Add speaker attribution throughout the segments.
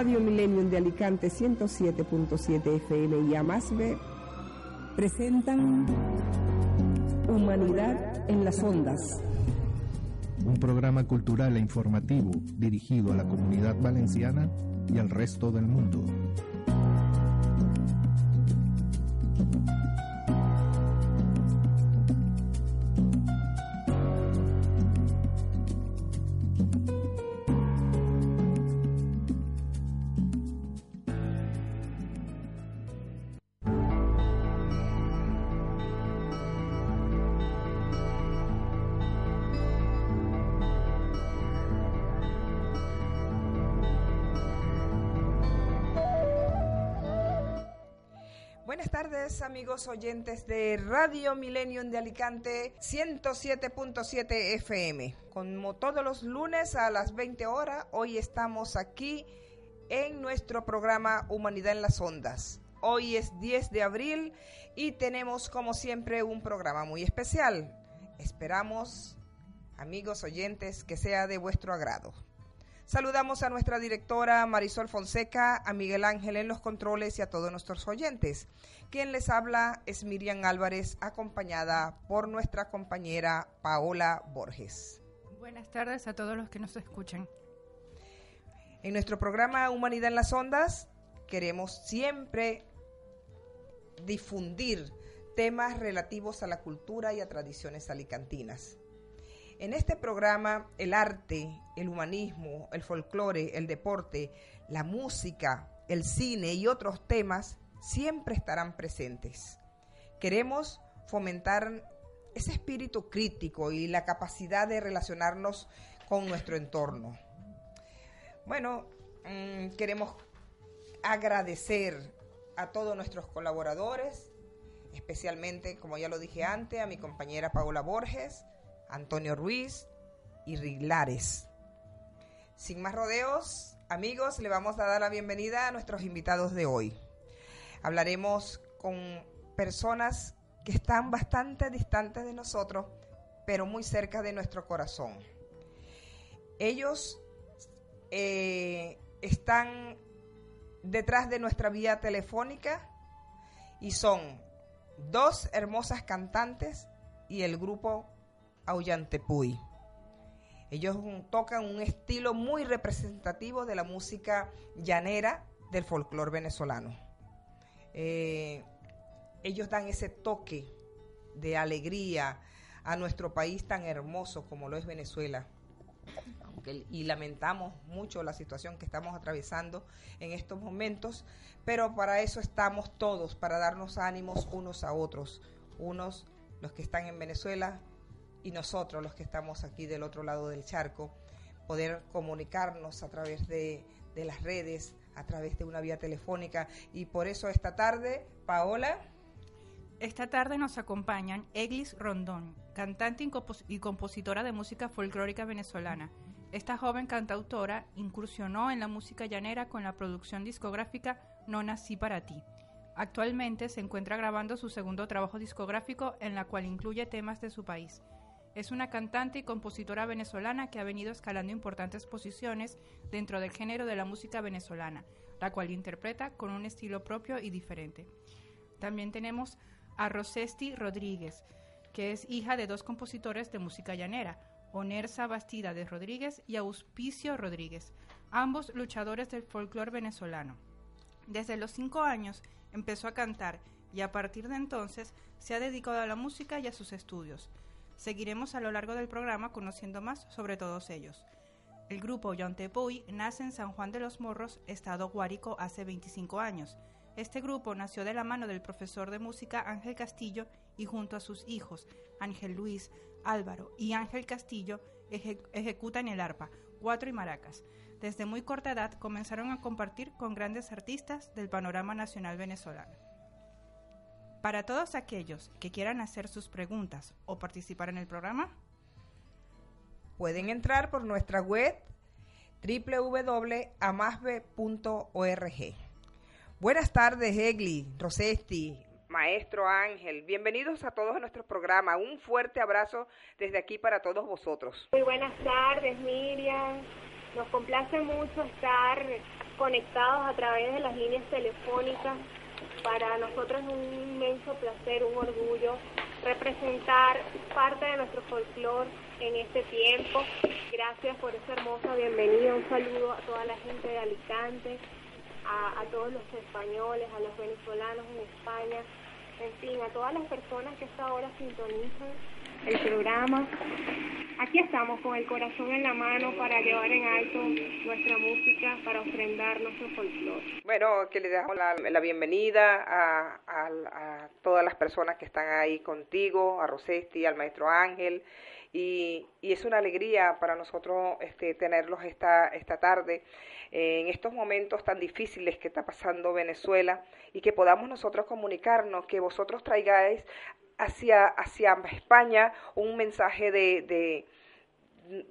Speaker 1: Radio Millennium de Alicante 107.7 FM y Amasbe presentan Humanidad en las Ondas.
Speaker 2: Un programa cultural e informativo dirigido a la comunidad valenciana y al resto del mundo.
Speaker 3: Amigos oyentes de Radio Millennium de Alicante 107.7 FM. Como todos los lunes a las 20 horas, hoy estamos aquí en nuestro programa Humanidad en las Ondas. Hoy es 10 de abril y tenemos como siempre un programa muy especial. Esperamos, amigos oyentes, que sea de vuestro agrado. Saludamos a nuestra directora Marisol Fonseca, a Miguel Ángel en los controles y a todos nuestros oyentes. Quien les habla es Miriam Álvarez, acompañada por nuestra compañera Paola Borges.
Speaker 4: Buenas tardes a todos los que nos escuchan.
Speaker 3: En nuestro programa Humanidad en las Ondas queremos siempre difundir temas relativos a la cultura y a tradiciones alicantinas. En este programa el arte, el humanismo, el folclore, el deporte, la música, el cine y otros temas siempre estarán presentes. Queremos fomentar ese espíritu crítico y la capacidad de relacionarnos con nuestro entorno. Bueno, mm, queremos agradecer a todos nuestros colaboradores, especialmente, como ya lo dije antes, a mi compañera Paola Borges, Antonio Ruiz y Riglares. Sin más rodeos, amigos, le vamos a dar la bienvenida a nuestros invitados de hoy. Hablaremos con personas que están bastante distantes de nosotros, pero muy cerca de nuestro corazón. Ellos eh, están detrás de nuestra vía telefónica y son dos hermosas cantantes y el grupo Auyantepuy. Ellos tocan un estilo muy representativo de la música llanera del folclore venezolano. Eh, ellos dan ese toque de alegría a nuestro país tan hermoso como lo es Venezuela. y lamentamos mucho la situación que estamos atravesando en estos momentos, pero para eso estamos todos, para darnos ánimos unos a otros, unos los que están en Venezuela, y nosotros los que estamos aquí del otro lado del charco, poder comunicarnos a través de, las redes, a través de una vía telefónica. Y por eso esta tarde, Paola.
Speaker 4: Esta tarde nos acompañan Eglis Rondón, cantante y compositora de música folclórica venezolana. Esta joven cantautora incursionó en la música llanera con la producción discográfica No Nací para ti. Actualmente se encuentra grabando su segundo trabajo discográfico en la cual incluye temas de su país. Es una cantante y compositora venezolana que ha venido escalando importantes posiciones dentro del género de la música venezolana, la cual interpreta con un estilo propio y diferente. También tenemos a Rosesti Rodríguez, que es hija de dos compositores de música llanera, Onerza Bastida de Rodríguez y Auspicio Rodríguez, ambos luchadores del folclore venezolano. Desde los cinco años empezó a cantar y a partir de entonces se ha dedicado a la música y a sus estudios. Seguiremos a lo largo del programa conociendo más sobre todos ellos. El grupo Yontepuy nace en San Juan de los Morros, estado Guárico, hace 25 años. Este grupo nació de la mano del profesor de música Ángel Castillo y junto a sus hijos Ángel Luis, Álvaro y Ángel Castillo ejecutan el arpa, cuatro y maracas. Desde muy corta edad comenzaron a compartir con grandes artistas del panorama nacional venezolano. Para todos aquellos que quieran hacer sus preguntas o participar en el programa,
Speaker 3: pueden entrar por nuestra web www.amasbe.org. Buenas tardes, Egli, Rosesti, Maestro Ángel. Bienvenidos a todos a nuestro programa. Un fuerte abrazo desde aquí para todos vosotros.
Speaker 5: Muy buenas tardes, Miriam. Nos complace mucho estar conectados a través de las líneas telefónicas. Para nosotros es un inmenso placer, un orgullo representar parte de nuestro folclore en este tiempo. Gracias por esa hermosa bienvenida. Un saludo a toda la gente de Alicante, a, todos los españoles, a los venezolanos en España, en fin, a todas las personas que hasta ahora sintonizan el programa. Aquí estamos con el corazón en la mano para llevar en alto nuestra música, para ofrendar nuestro folclore.
Speaker 3: Bueno, que le damos la, la bienvenida a, a, todas las personas que están ahí contigo, a Rosesti, al maestro Ángel. Y, y es una alegría para nosotros este, tenerlos esta, esta tarde en estos momentos tan difíciles que está pasando Venezuela y que podamos nosotros comunicarnos, que vosotros traigáis hacia, hacia España un mensaje de, de,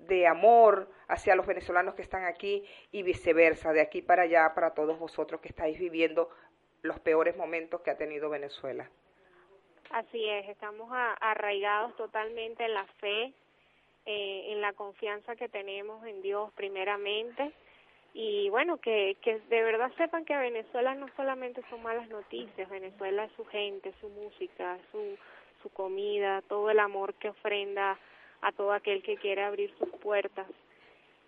Speaker 3: de amor hacia los venezolanos que están aquí y viceversa, de aquí para allá, para todos vosotros que estáis viviendo los peores momentos que ha tenido Venezuela.
Speaker 5: Así es, estamos arraigados totalmente en la fe, eh, en la confianza que tenemos en Dios primeramente y bueno, que, que de verdad sepan que Venezuela no solamente son malas noticias, Venezuela es su gente, su música, su su comida, todo el amor que ofrenda a todo aquel que quiere abrir sus puertas.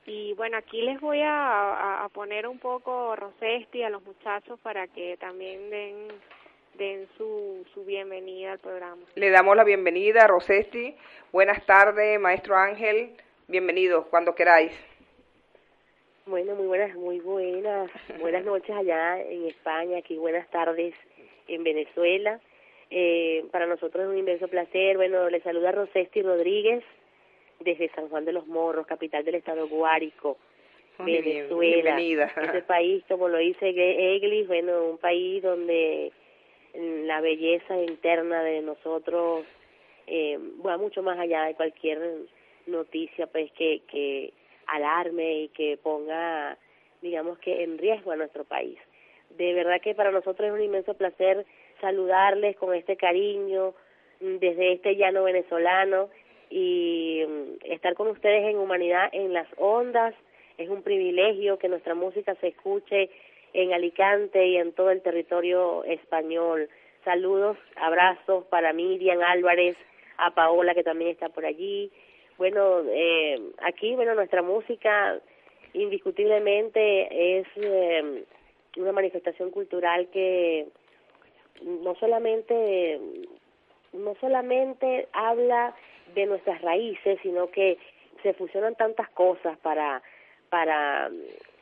Speaker 5: Y bueno, aquí les voy a, a, poner un poco Rosesti a los muchachos para que también den, den su, su bienvenida al programa.
Speaker 3: Le damos la bienvenida a Rosesti. Buenas tardes, maestro Ángel. Bienvenido cuando queráis.
Speaker 6: Bueno, muy buenas, muy buenas, buenas noches allá en España, aquí buenas tardes en Venezuela. Eh, para nosotros es un inmenso placer. Bueno, le saluda Rosesti Rodríguez desde San Juan de los Morros, capital del estado Guárico, Muy Venezuela. Ese país, como lo dice Eglis, bueno, un país donde la belleza interna de nosotros eh, va mucho más allá de cualquier noticia pues que, que alarme y que ponga, digamos que en riesgo a nuestro país. De verdad que para nosotros es un inmenso placer saludarles con este cariño mm, desde este llano venezolano y mm, estar con ustedes en Humanidad en las Ondas. Es un privilegio que nuestra música se escuche en Alicante y en todo el territorio español. Saludos, abrazos para Miriam Álvarez, a Paola que también está por allí. Bueno, eh, aquí, bueno, nuestra música indiscutiblemente es eh, una manifestación cultural que no solamente no solamente habla de nuestras raíces, sino que se fusionan tantas cosas para para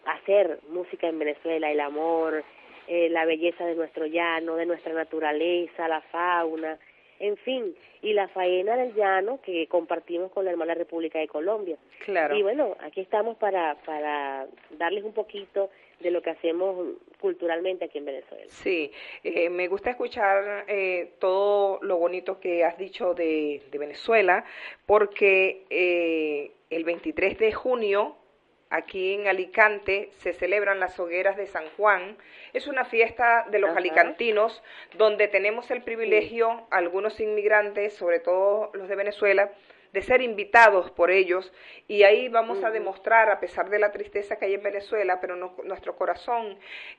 Speaker 6: hacer música en Venezuela, el amor, eh, la belleza de nuestro llano, de nuestra naturaleza, la fauna, en fin, y la faena del llano que compartimos con la hermana República de Colombia.
Speaker 3: Claro.
Speaker 6: Y bueno, aquí estamos para para darles un poquito de lo que hacemos culturalmente aquí en Venezuela.
Speaker 3: Sí, eh, me gusta escuchar eh, todo lo bonito que has dicho de, de Venezuela, porque eh, el 23 de junio aquí en Alicante se celebran las hogueras de San Juan. Es una fiesta de los alicantinos donde tenemos el privilegio, algunos inmigrantes, sobre todo los de Venezuela, de ser invitados por ellos. Y ahí vamos a demostrar, a pesar de la tristeza que hay en Venezuela, pero nuestro corazón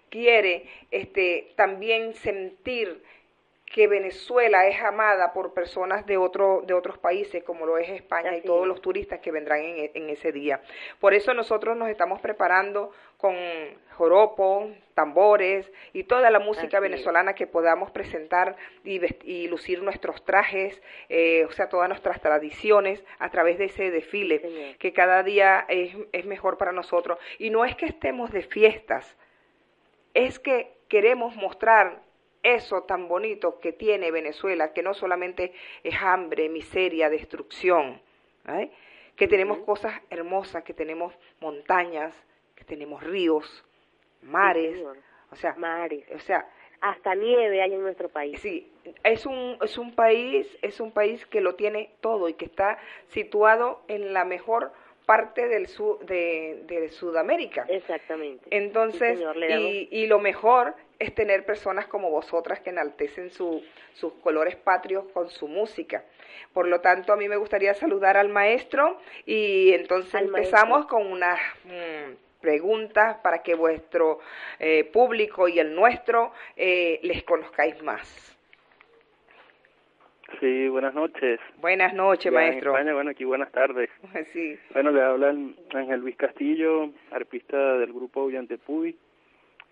Speaker 3: quiere este, también sentir que Venezuela es amada por personas de otro de otros países como lo es España y todos los turistas que vendrán en, e, en, ese día. Por eso nosotros nos estamos preparando con joropo, tambores y toda la música venezolana que podamos presentar y, y lucir nuestros trajes, eh, o sea, todas nuestras tradiciones a través de ese desfile que cada día es, es mejor para nosotros. Y no es que estemos de fiestas, es que queremos mostrar eso tan bonito que tiene Venezuela, que no solamente es hambre, miseria, destrucción, ¿eh? que tenemos cosas hermosas, que tenemos montañas, que tenemos ríos, mares, o sea,
Speaker 6: mares,
Speaker 3: o sea,
Speaker 6: hasta nieve hay en nuestro país.
Speaker 3: Sí, es un es un país, es un país que lo tiene todo y que está situado en la mejor parte del sur de, de Sudamérica.
Speaker 6: Exactamente.
Speaker 3: Entonces, y, y lo mejor es tener personas como vosotras que enaltecen su, sus colores patrios con su música. Por lo tanto, a mí me gustaría saludar al maestro y entonces empezamos con unas, mm, preguntas para que vuestro eh, público y el nuestro eh, les conozcáis más.
Speaker 7: Sí, buenas noches.
Speaker 3: Buenas noches, maestro.
Speaker 7: En España, bueno, aquí buenas tardes.
Speaker 3: Sí.
Speaker 7: Bueno, le habla Ángel Luis Castillo, arpista del grupo Ullantepuy.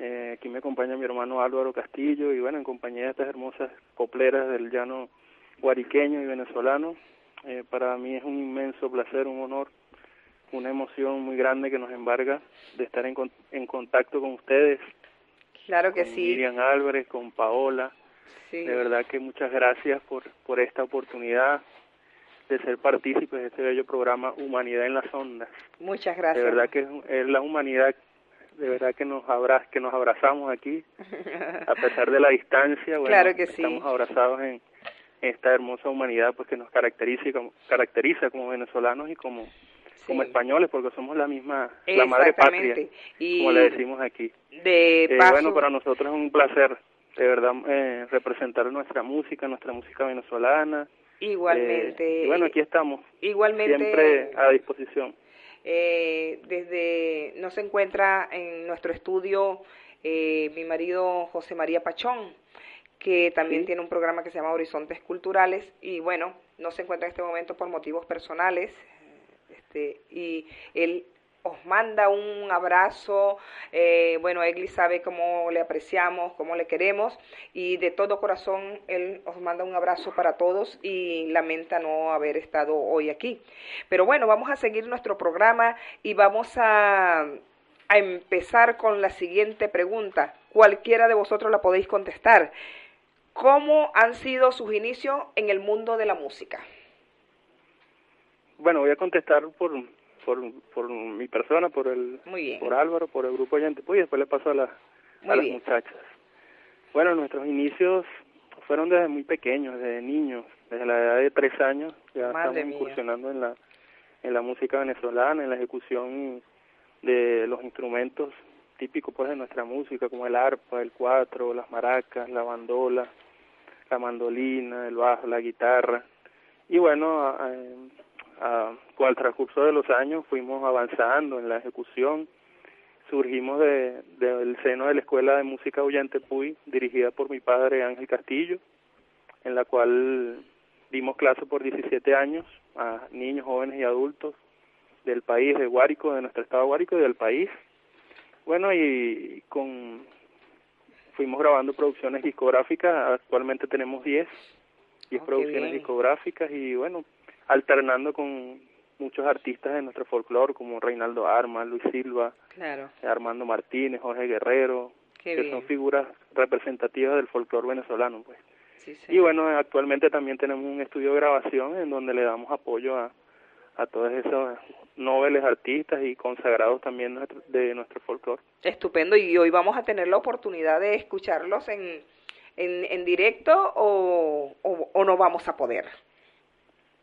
Speaker 7: Eh, aquí me acompaña mi hermano Álvaro Castillo y bueno, en compañía de estas hermosas copleras del llano guariqueño y venezolano. Eh, para mí es un inmenso placer, un honor, una emoción muy grande que nos embarga de estar en, en contacto con ustedes.
Speaker 3: Claro que
Speaker 7: con
Speaker 3: sí.
Speaker 7: Miriam Álvarez, con Paola. De verdad que muchas gracias por, por esta oportunidad de ser partícipes de este bello programa Humanidad en las Ondas.
Speaker 3: Muchas gracias.
Speaker 7: De verdad que es, la humanidad, de verdad que nos abra, que nos abrazamos aquí, a pesar de la distancia. Bueno,
Speaker 3: claro que sí.
Speaker 7: Estamos abrazados en esta hermosa humanidad, pues que nos caracteriza, como, caracteriza como venezolanos y como como españoles porque somos la misma la madre patria como le decimos aquí
Speaker 3: de
Speaker 7: eh, bueno para nosotros es un placer de verdad eh, representar nuestra música, nuestra música venezolana.
Speaker 3: Igualmente.
Speaker 7: Eh, bueno, aquí estamos.
Speaker 3: Igualmente.
Speaker 7: Siempre a disposición.
Speaker 3: Eh, desde no se encuentra en nuestro estudio eh, mi marido José María Pachón, que también tiene un programa que se llama Horizontes Culturales y bueno, no se encuentra en este momento por motivos personales. Este, y él os manda un abrazo. Eh, bueno, Egli sabe cómo le apreciamos, cómo le queremos y de todo corazón él os manda un abrazo para todos y lamenta no haber estado hoy aquí. Pero bueno, vamos a seguir nuestro programa y vamos a, a empezar con la siguiente pregunta. Cualquiera de vosotros la podéis contestar. ¿Cómo han sido sus inicios en el mundo de la música?
Speaker 7: Bueno, voy a contestar por, por, por mi persona, por el por Álvaro, por el grupo oyente, pues y después le paso a, la, a las muchachas. Bueno, nuestros inicios fueron desde muy pequeños, desde niños, desde la edad de tres años, ya estamos incursionando en la, en la música venezolana, en la ejecución de los instrumentos típicos pues de nuestra música, como el arpa, el cuatro, las maracas, la bandola, la mandolina, el bajo, la guitarra. Y bueno, con el transcurso de los años fuimos avanzando en la ejecución. Surgimos de, del seno de la Escuela de Música Puy, dirigida por mi padre Ángel Castillo, en la cual dimos clase por 17 años a niños, jóvenes y adultos del país, de Guárico, de nuestro estado de Guárico y del país. Bueno, y con fuimos grabando producciones discográficas, actualmente tenemos 10, 10 producciones discográficas y bueno, alternando con muchos artistas de nuestro folclore como Reinaldo Arma, Luis Silva, Armando Martínez, Jorge Guerrero, que son figuras representativas del folclore venezolano, pues. y bueno, actualmente también tenemos un estudio de grabación en donde le damos apoyo a, a todos esos nobles artistas y consagrados también de nuestro folclore.
Speaker 3: Estupendo, y hoy vamos a tener la oportunidad de escucharlos en, en, en directo o, o, o no vamos a poder.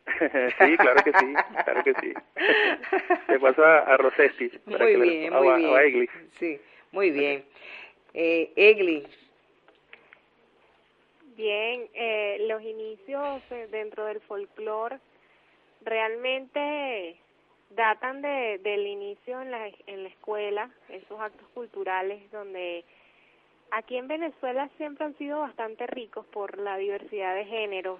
Speaker 7: sí, claro que sí, claro que sí. Te paso a, a Rosesti.
Speaker 3: muy bien, muy bien. Egli. Sí, muy bien. Eh, Egli.
Speaker 5: Bien, eh, los inicios eh, dentro del folclore realmente datan de, del inicio en la, en la escuela, esos actos culturales donde aquí en Venezuela siempre han sido bastante ricos por la diversidad de géneros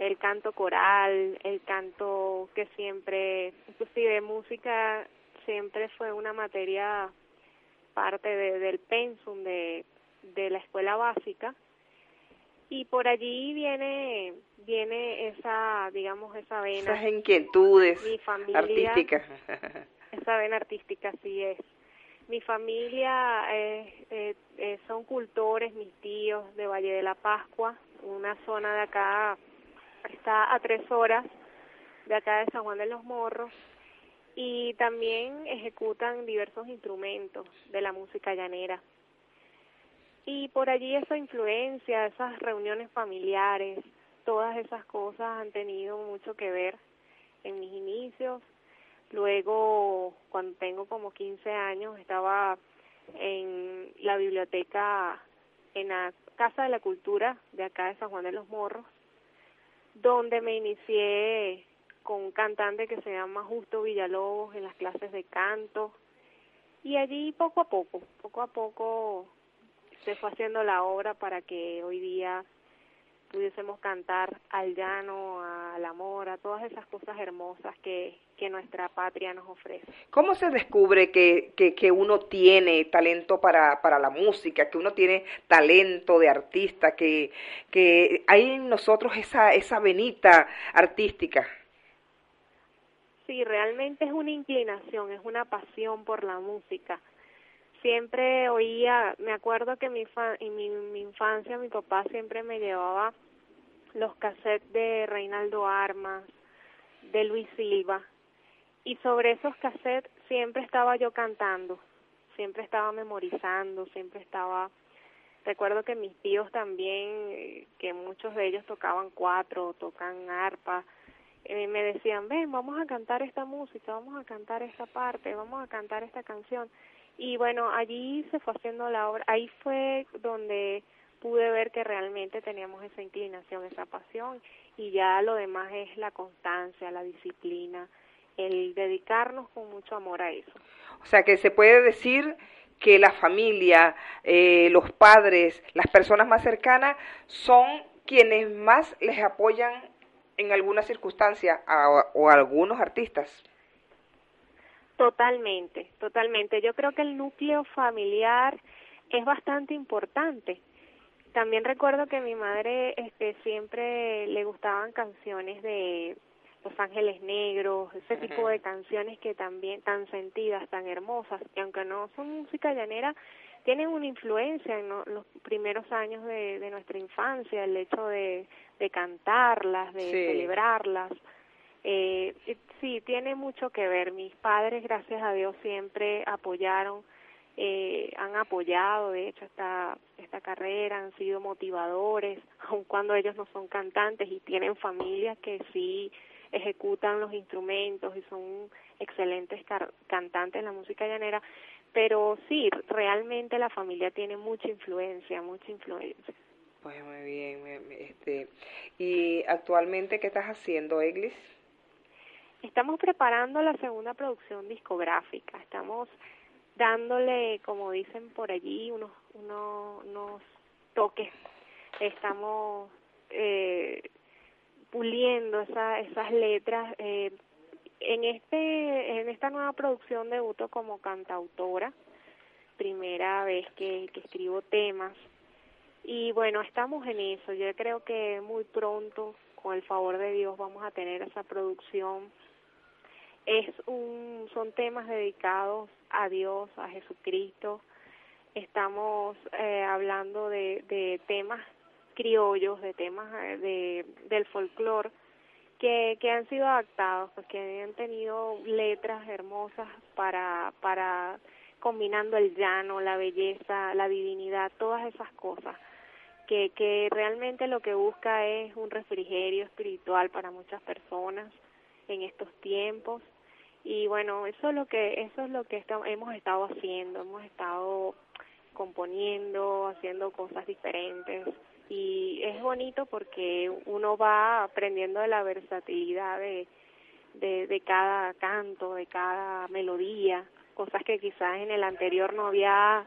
Speaker 5: el canto coral, el canto que siempre, inclusive música siempre fue una materia parte de, del pensum de, de la escuela básica. Y por allí viene viene esa digamos esa vena.
Speaker 3: Esas inquietudes
Speaker 5: mi familia,
Speaker 3: artísticas.
Speaker 5: esa vena artística sí es. Mi familia eh, eh, eh, son cultores mis tíos de Valle de la Pascua una zona de acá está a tres horas de acá de San Juan de los Morros y también ejecutan diversos instrumentos de la música llanera. Y por allí esa influencia, esas reuniones familiares, todas esas cosas han tenido mucho que ver en mis inicios. Luego, cuando tengo como 15 años, estaba en la biblioteca, en la Casa de la Cultura de acá de San Juan de los Morros, donde me inicié con un cantante que se llama Justo Villalobos en las clases de canto. Y allí poco a poco, poco a poco se fue haciendo la obra para que hoy día pudiésemos cantar al llano, al amor, a todas esas cosas hermosas que, que nuestra patria nos ofrece.
Speaker 3: ¿Cómo se descubre que, que, que uno tiene talento para, para la música, que uno tiene talento de artista, que, que hay en nosotros esa, esa venita artística?
Speaker 5: Sí, realmente es una inclinación, es una pasión por la música siempre oía, me acuerdo que mi en mi, mi infancia mi papá siempre me llevaba los cassettes de Reinaldo Armas, de Luis Silva, y sobre esos cassettes siempre estaba yo cantando, siempre estaba memorizando, siempre estaba recuerdo que mis tíos también, que muchos de ellos tocaban cuatro, tocan arpa, eh, me decían, ven, vamos a cantar esta música, vamos a cantar esta parte, vamos a cantar esta canción. Y bueno, allí se fue haciendo la obra, ahí fue donde pude ver que realmente teníamos esa inclinación, esa pasión y ya lo demás es la constancia, la disciplina, el dedicarnos con mucho amor a eso.
Speaker 3: O sea que se puede decir que la familia, eh, los padres, las personas más cercanas son quienes más les apoyan en alguna circunstancia o a algunos artistas.
Speaker 5: Totalmente, totalmente. Yo creo que el núcleo familiar es bastante importante. También recuerdo que mi madre este siempre le gustaban canciones de Los Ángeles Negros, ese tipo de canciones que también tan sentidas, tan hermosas, y aunque no son música llanera, tienen una influencia en los primeros años de, de nuestra infancia, el hecho de, de cantarlas, de celebrarlas. Eh, sí, tiene mucho que ver. Mis padres, gracias a Dios, siempre apoyaron, eh, han apoyado, de hecho, esta, esta carrera, han sido motivadores, aun cuando ellos no son cantantes y tienen familias que sí ejecutan los instrumentos y son excelentes cantantes en la música llanera, pero sí, realmente la familia tiene mucha influencia, mucha influencia.
Speaker 3: Pues muy bien, este, y actualmente qué estás haciendo, Eglis?
Speaker 5: Estamos preparando la segunda producción discográfica. Estamos dándole, como dicen por allí, unos, unos, unos toques. Estamos eh, puliendo esa, esas letras. Eh, en este, en esta nueva producción debuto como cantautora. Primera vez que, que escribo temas. Y bueno, estamos en eso. Yo creo que muy pronto, con el favor de Dios, vamos a tener esa producción es un, son temas dedicados a Dios, a Jesucristo. Estamos eh, hablando de, temas criollos, de temas eh, de, del folclore que, que han sido adaptados, pues que han tenido letras hermosas para, para combinando el llano, la belleza, la divinidad, todas esas cosas. Que, que realmente lo que busca es un refrigerio espiritual para muchas personas en estos tiempos y bueno eso es lo que eso es lo que hemos estado haciendo hemos estado componiendo haciendo cosas diferentes. Y es bonito porque uno va aprendiendo de la versatilidad de, de, de cada canto de cada melodía cosas que quizás en el anterior no había.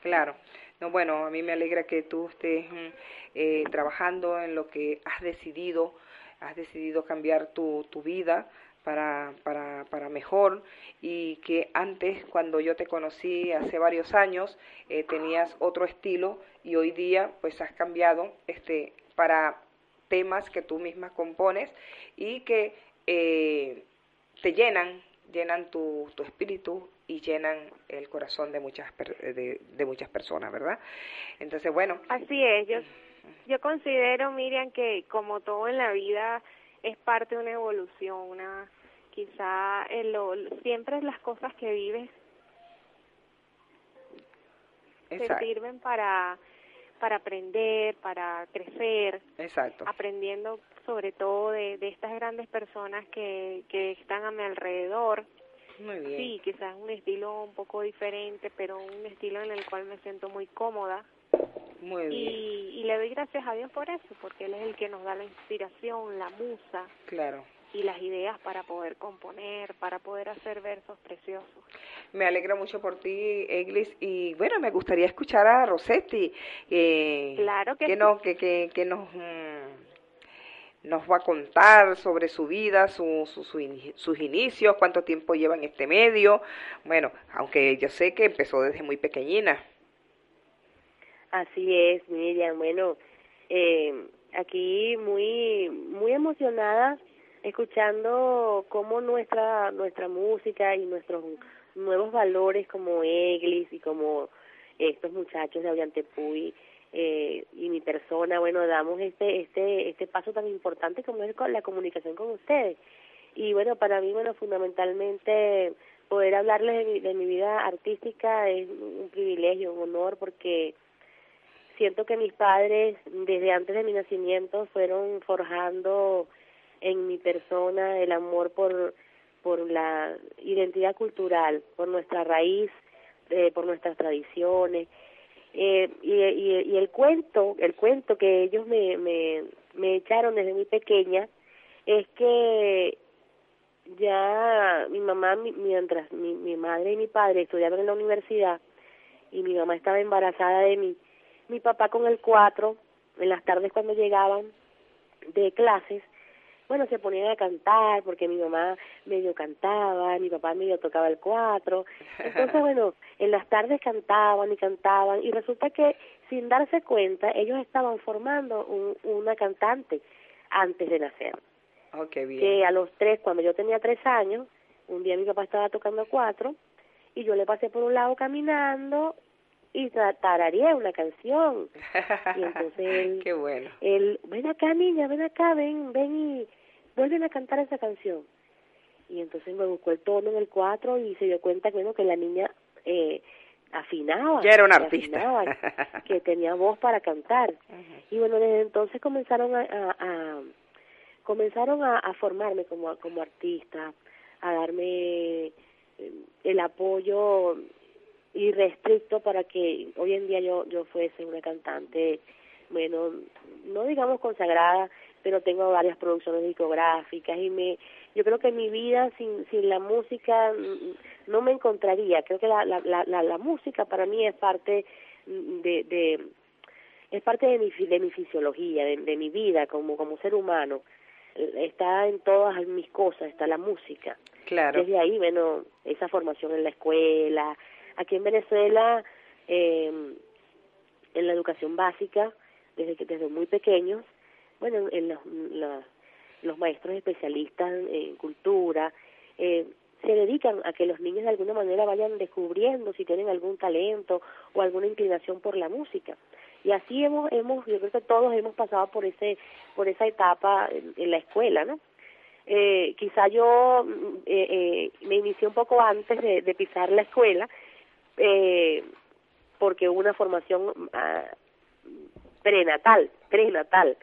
Speaker 3: Claro. No bueno a mí me alegra que tú estés mm, eh, trabajando en lo que has decidido has decidido cambiar tu, tu vida para, para, para mejor y que antes cuando yo te conocí hace varios años eh, tenías otro estilo y hoy día pues has cambiado este para temas que tú misma compones y que eh, te llenan llenan tu, tu espíritu y llenan el corazón de muchas de, de muchas personas verdad entonces bueno.
Speaker 5: Así es yo considero, Miriam, que como todo en la vida es parte de una evolución, una quizá el, lo, siempre las cosas que vives te sirven para para aprender, para crecer,
Speaker 3: Exacto.
Speaker 5: aprendiendo sobre todo de, de estas grandes personas que, que están a mi alrededor.
Speaker 3: Muy bien.
Speaker 5: Sí, quizás un estilo un poco diferente, pero un estilo en el cual me siento muy cómoda
Speaker 3: muy bien.
Speaker 5: Y, y le doy gracias a Dios por eso, porque Él es el que nos da la inspiración, la musa.
Speaker 3: Claro.
Speaker 5: y las ideas para poder componer, para poder hacer versos preciosos.
Speaker 3: Me alegra mucho por ti, Eglis, y bueno, me gustaría escuchar a Rosetti. Eh,
Speaker 5: claro que,
Speaker 3: que, no, que, que, que nos... Mm, nos va a contar sobre su vida, su, sus inicios, cuánto tiempo lleva en este medio. Bueno, aunque yo sé que empezó desde muy pequeñina.
Speaker 6: Así es, Miriam. Bueno, eh, aquí muy muy emocionada escuchando cómo nuestra nuestra música y nuestros nuevos valores como Eglis y como estos muchachos de Ollantepuy eh, y mi persona, bueno, damos este este este paso tan importante como es la comunicación con ustedes. Y bueno, para mí, bueno, fundamentalmente poder hablarles de mi, de mi vida artística es un privilegio, un honor, porque siento que mis padres, desde antes de mi nacimiento, fueron forjando en mi persona el amor por, por la identidad cultural, por nuestra raíz, eh, por nuestras tradiciones. Eh, y, el cuento, el cuento que ellos me, me, me echaron desde muy pequeña es que ya mi mamá, mientras mi, mi madre y mi padre estudiaban en la universidad y mi mamá estaba embarazada de mí, mi papá con el cuatro, en las tardes cuando llegaban de clases, bueno, se ponían a cantar porque mi mamá medio cantaba, mi papá medio tocaba el cuatro. Entonces, bueno, en las tardes cantaban y cantaban y resulta que sin darse cuenta ellos estaban formando un, una cantante antes de nacer.
Speaker 3: Oh, bien.
Speaker 6: Que a los tres, cuando yo tenía tres años, un día mi papá estaba tocando cuatro y yo le pasé por un lado caminando y tararía una canción. Y entonces él,
Speaker 3: Qué bueno.
Speaker 6: él, ven acá niña, ven acá, ven, ven y vuelven a cantar esa canción. Y entonces me buscó el tono en el cuatro y se dio cuenta que, bueno, que la niña eh, afinaba.
Speaker 3: Ya era un artista.
Speaker 6: que tenía voz para cantar. Y bueno, desde entonces comenzaron a, a, comenzaron a, a, formarme como, como artista, a darme eh, el apoyo irrestricto para que hoy en día yo yo fuese una cantante bueno no digamos consagrada pero tengo varias producciones discográficas y me yo creo que mi vida sin sin la música no me encontraría. Creo que la la la, la, música para mí es parte de, de es parte de mi de mi fisiología de, de mi vida como como ser humano. Está en todas mis cosas está la música.
Speaker 3: Claro.
Speaker 6: Desde ahí bueno esa formación en la escuela aquí en Venezuela eh, en la educación básica desde que desde muy pequeños bueno en los, los maestros especialistas en cultura eh, se dedican a que los niños de alguna manera vayan descubriendo si tienen algún talento o alguna inclinación por la música. Y así hemos hemos yo creo que todos hemos pasado por ese por esa etapa en, la escuela no eh, quizá yo eh, eh, me inicié un poco antes de pisar la escuela eh, porque hubo una formación ah, prenatal, prenatal,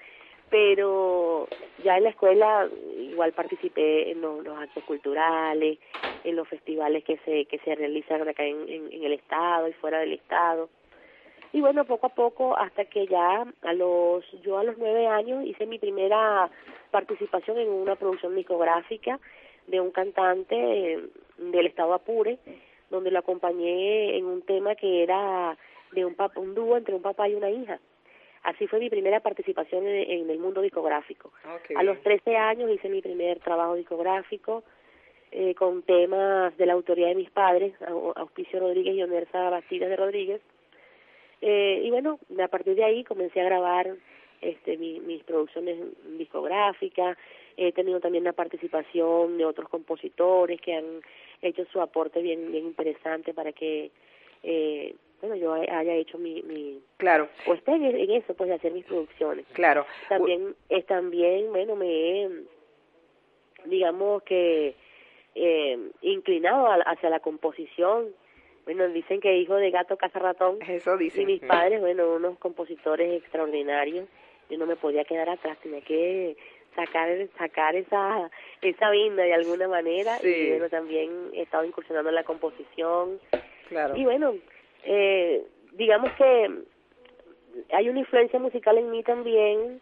Speaker 6: pero ya en la escuela igual participé en los, actos culturales, en los festivales que se que se realizan acá en, en, el estado y fuera del estado. Y bueno poco a poco hasta que ya a los yo a los nueve años hice mi primera participación en una producción discográfica de un cantante del estado Apure donde lo acompañé en un tema que era de un, un dúo entre un papá y una hija. Así fue mi primera participación en, el mundo discográfico.
Speaker 3: Ah,
Speaker 6: a los 13 años hice mi primer trabajo discográfico eh, con temas de la autoría de mis padres, Auspicio Rodríguez y Onerza Bastidas de Rodríguez. Eh, y bueno, a partir de ahí comencé a grabar este, mis producciones discográficas, he tenido también la participación de otros compositores que han hecho su aporte bien bien interesante para que eh, bueno yo haya hecho mi, mi
Speaker 3: claro.
Speaker 6: pues esté en, eso pues de hacer mis producciones.
Speaker 3: Claro.
Speaker 6: También es también bueno me he digamos que eh, inclinado hacia la composición. Bueno dicen que hijo de gato caza ratón.
Speaker 3: Eso dicen.
Speaker 6: Y mis padres bueno unos compositores extraordinarios. Yo no me podía quedar atrás tenía que sacar sacar esa esa vinda de alguna manera y bueno también he estado incursionando en la composición
Speaker 3: claro
Speaker 6: y bueno eh, digamos que hay una influencia musical en mí también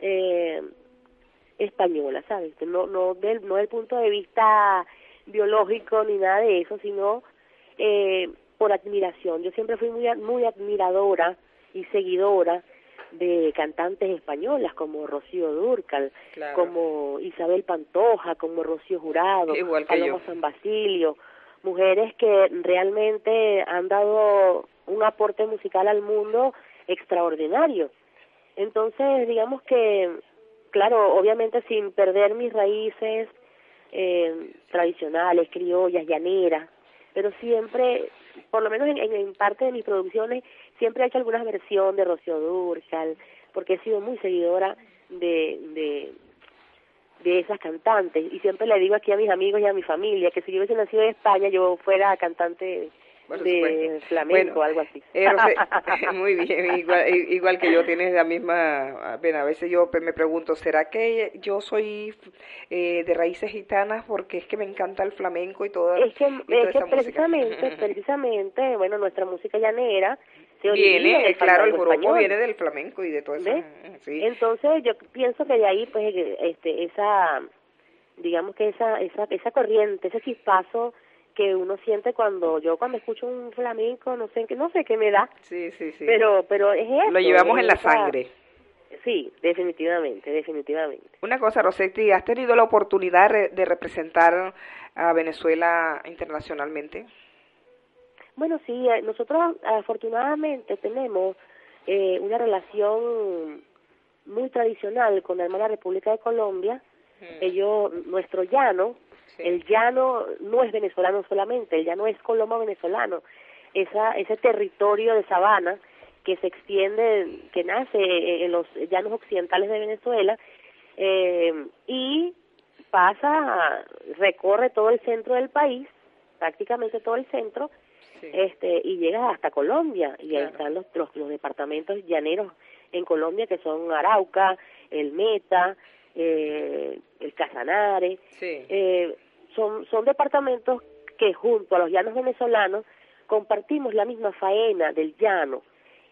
Speaker 6: eh, española, ¿sabes? No, no, del, no del punto de vista biológico ni nada de eso, sino eh, por admiración. Yo siempre fui muy, muy admiradora y seguidora de cantantes españolas como Rocío Durcal, como Isabel Pantoja, como Rocío Jurado,
Speaker 3: Igual
Speaker 6: San Basilio, mujeres que realmente han dado un aporte musical al mundo extraordinario. Entonces, digamos que, claro, obviamente sin perder mis raíces eh, tradicionales, criollas, llaneras, pero siempre, por lo menos en, en, parte de mis producciones, siempre he hecho alguna versión de Rocío Durcal, porque he sido muy seguidora de, de, de esas cantantes. Y siempre le digo aquí a mis amigos y a mi familia que si yo hubiese nacido en España, yo fuera cantante de flamenco, algo así.
Speaker 3: Eh, muy bien, igual, igual, que yo, tienes la misma, bueno, a veces yo me pregunto, ¿será que yo soy eh, de raíces gitanas porque es que me encanta el flamenco y toda,
Speaker 6: es que, es que precisamente, precisamente, bueno, nuestra música llanera
Speaker 3: viene, eh, claro, el grupo viene del flamenco y de todo eso.
Speaker 6: Sí. Entonces yo pienso que de ahí, pues, este, esa, digamos que esa, esa, esa corriente, ese chispazo que uno siente cuando yo cuando escucho un flamenco no sé qué no sé qué me da
Speaker 3: sí sí sí.
Speaker 6: pero pero es eso
Speaker 3: lo llevamos en la sangre.
Speaker 6: Sí definitivamente definitivamente.
Speaker 3: Una cosa Rosetti has tenido la oportunidad de representar a Venezuela internacionalmente
Speaker 6: bueno sí eh, nosotros afortunadamente tenemos eh, una relación muy tradicional con la hermana República de Colombia. Ellos nuestro llano el llano no es venezolano solamente, el llano es colomo venezolano. Esa, ese territorio de sabana que se extiende, que nace en los llanos occidentales de Venezuela eh, y pasa, recorre todo el centro del país, prácticamente todo el centro, este y llega hasta Colombia. Y ahí están los, los, los departamentos llaneros en Colombia que son Arauca, el Meta, eh, el Casanare, eh, son, son departamentos que junto a los llanos venezolanos compartimos la misma faena del llano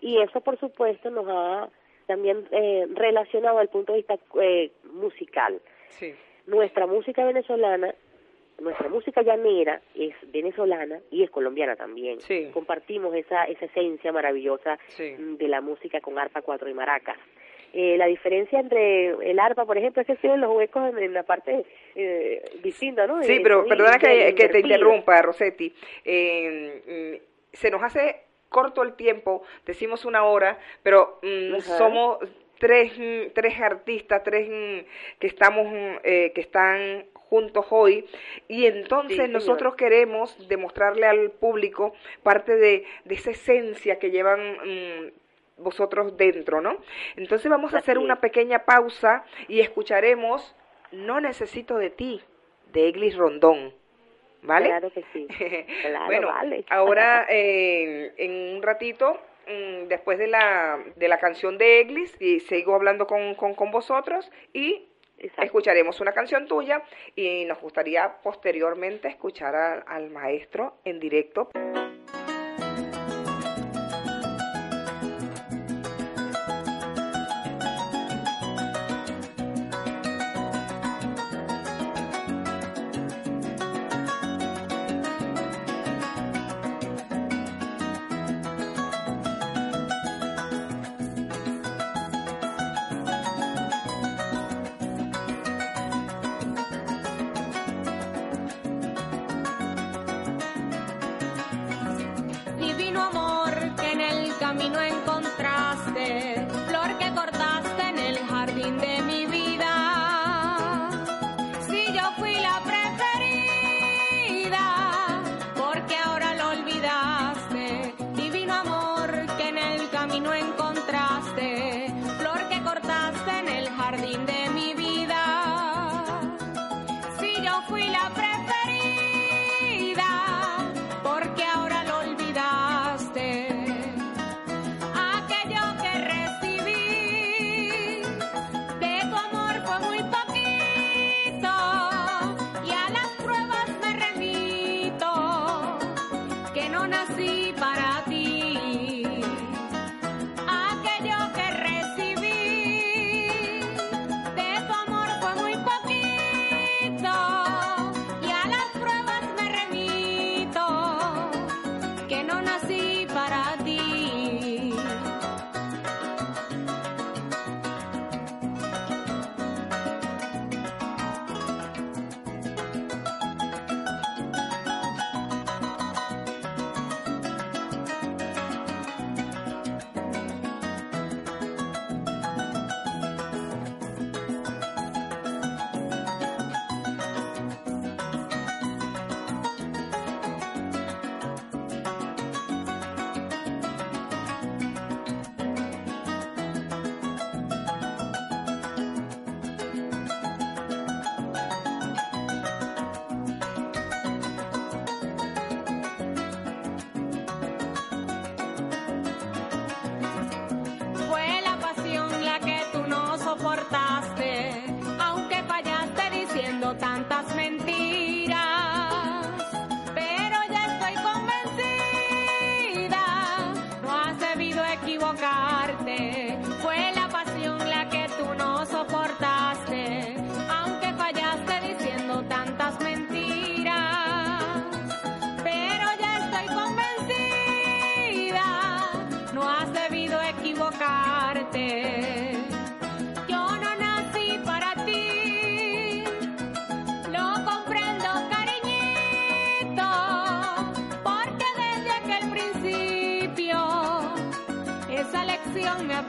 Speaker 6: y eso por supuesto nos ha también eh, relacionado al punto de vista eh, musical.
Speaker 3: Sí.
Speaker 6: Nuestra música venezolana, nuestra música llanera es venezolana y es colombiana también.
Speaker 3: Sí.
Speaker 6: Compartimos esa, esa esencia maravillosa de la música con arpa, cuatro y maracas. Eh, la diferencia entre el arpa, por ejemplo, es que tiene los huecos en, la parte eh, distinta, ¿no?
Speaker 3: Sí, pero perdona que, te interrumpa, Rosetti. Eh, mm, se nos hace corto el tiempo, decimos una hora, pero mm, somos tres, mm, tres artistas, tres que estamos, que están juntos hoy y entonces nosotros queremos demostrarle al público parte de, de esa esencia que llevan vosotros dentro, ¿no? Entonces vamos a hacer una pequeña pausa y escucharemos No necesito de ti, de Eglis Rondón. ¿Vale?
Speaker 6: Claro que sí.
Speaker 3: bueno, ahora eh, en un ratito, mm, después de la, de la canción de Eglis, y sigo hablando con, con, con vosotros y escucharemos una canción tuya y nos gustaría posteriormente escuchar al maestro en directo.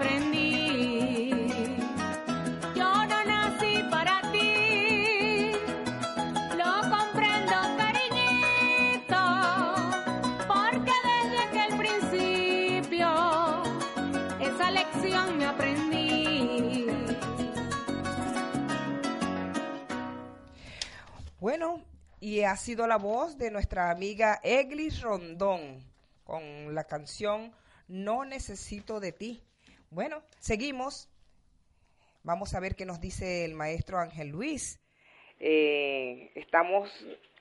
Speaker 8: Aprendí. Yo no nací para ti, lo comprendo cariñito, porque desde aquel principio esa lección me aprendí.
Speaker 3: Bueno, y ha sido la voz de nuestra amiga Eglis Rondón con la canción No necesito de ti. Bueno, seguimos. Vamos a ver qué nos dice el maestro Ángel Luis. Eh, estamos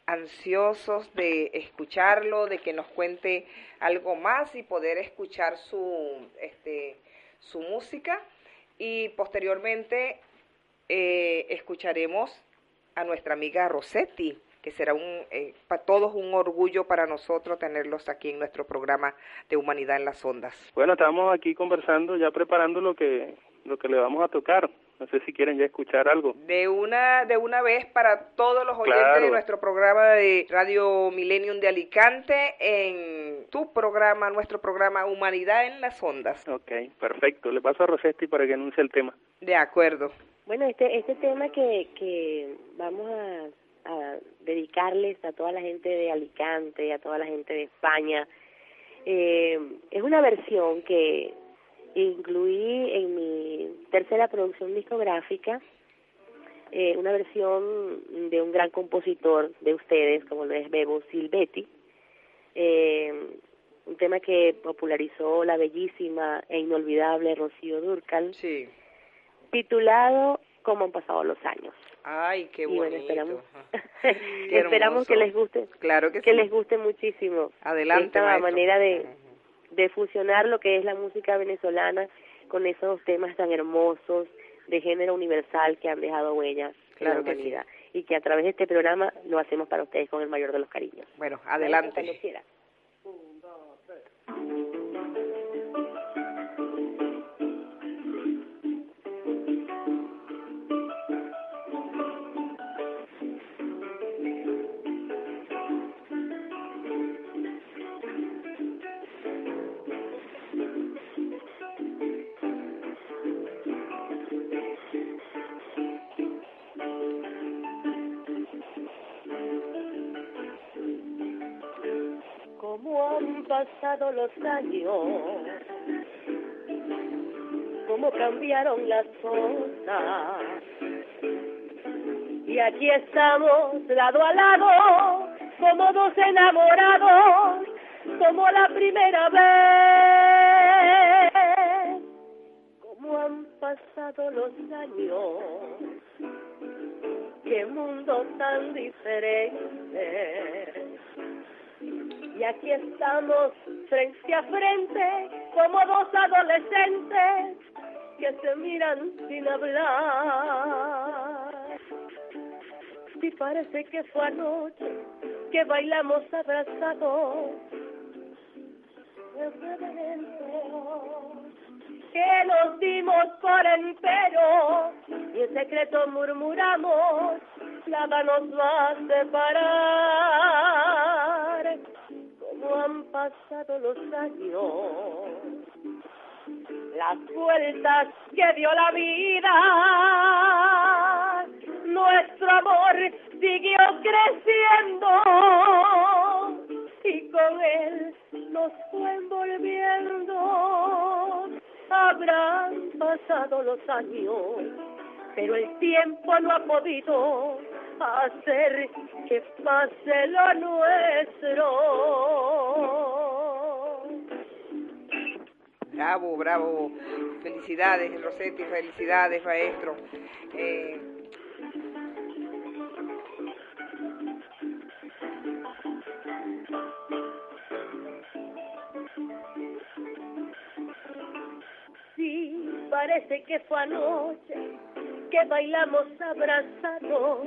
Speaker 3: ansiosos de escucharlo, de que nos cuente algo más y poder escuchar su, este, su música. Y posteriormente eh, escucharemos a nuestra amiga Rossetti, que será un, eh, para todos un orgullo para nosotros tenerlos aquí en nuestro programa de Humanidad en las Ondas.
Speaker 7: Bueno, estamos aquí conversando, ya preparando lo que lo que le vamos a tocar. No sé si quieren ya escuchar algo.
Speaker 3: De una, de una vez para todos los oyentes
Speaker 7: Claro.
Speaker 3: de nuestro programa de Radio Millennium de Alicante, en tu programa, nuestro programa Humanidad en las Ondas.
Speaker 7: Ok, perfecto. Le paso a Rosetti para que anuncie el tema.
Speaker 3: De acuerdo.
Speaker 6: Bueno, este este tema que, que vamos a, a dedicarles a toda la gente de Alicante, a toda la gente de España, eh, es una versión que incluí en mi tercera producción discográfica, eh, una versión de un gran compositor de ustedes, como lo es Bebo Silvetti, eh, un tema que popularizó la bellísima e inolvidable Rocío Durcal,
Speaker 3: Sí.
Speaker 6: titulado Cómo han pasado los años.
Speaker 3: Ay, qué
Speaker 6: y
Speaker 3: bonito.
Speaker 6: bueno, esperamos,
Speaker 3: Ajá. Qué
Speaker 6: esperamos que les guste,
Speaker 3: Claro que,
Speaker 6: que
Speaker 3: sí.
Speaker 6: les guste muchísimo
Speaker 3: Adelante,
Speaker 6: esta
Speaker 3: maestro.
Speaker 6: manera de, de fusionar lo que es la música venezolana con esos temas tan hermosos de género universal que han dejado huellas
Speaker 3: Claro
Speaker 6: en la
Speaker 3: que sí.
Speaker 6: humanidad y que a través de este programa lo hacemos para ustedes con el mayor de los cariños.
Speaker 3: Bueno,
Speaker 6: Cuando
Speaker 3: adelante.
Speaker 6: quiera. Cómo pasado los años, cómo cambiaron las cosas. Y aquí estamos lado a lado, como dos enamorados, como la primera vez. Cómo han pasado los años, qué mundo tan diferente. Y aquí estamos frente a frente como dos adolescentes que se miran sin hablar. Y parece que fue anoche que bailamos abrazados. Que nos dimos por entero y en secreto murmuramos, nada nos va a separar. Han pasado los años, las vueltas que dio la vida, nuestro amor siguió creciendo y con él nos fue envolviendo. Habrán pasado los años, pero el tiempo no ha podido hacer que pase lo nuestro.
Speaker 3: Bravo, bravo. Felicidades, Rosetti, felicidades, maestro. Eh,
Speaker 6: Sí, parece que fue anoche que bailamos abrazados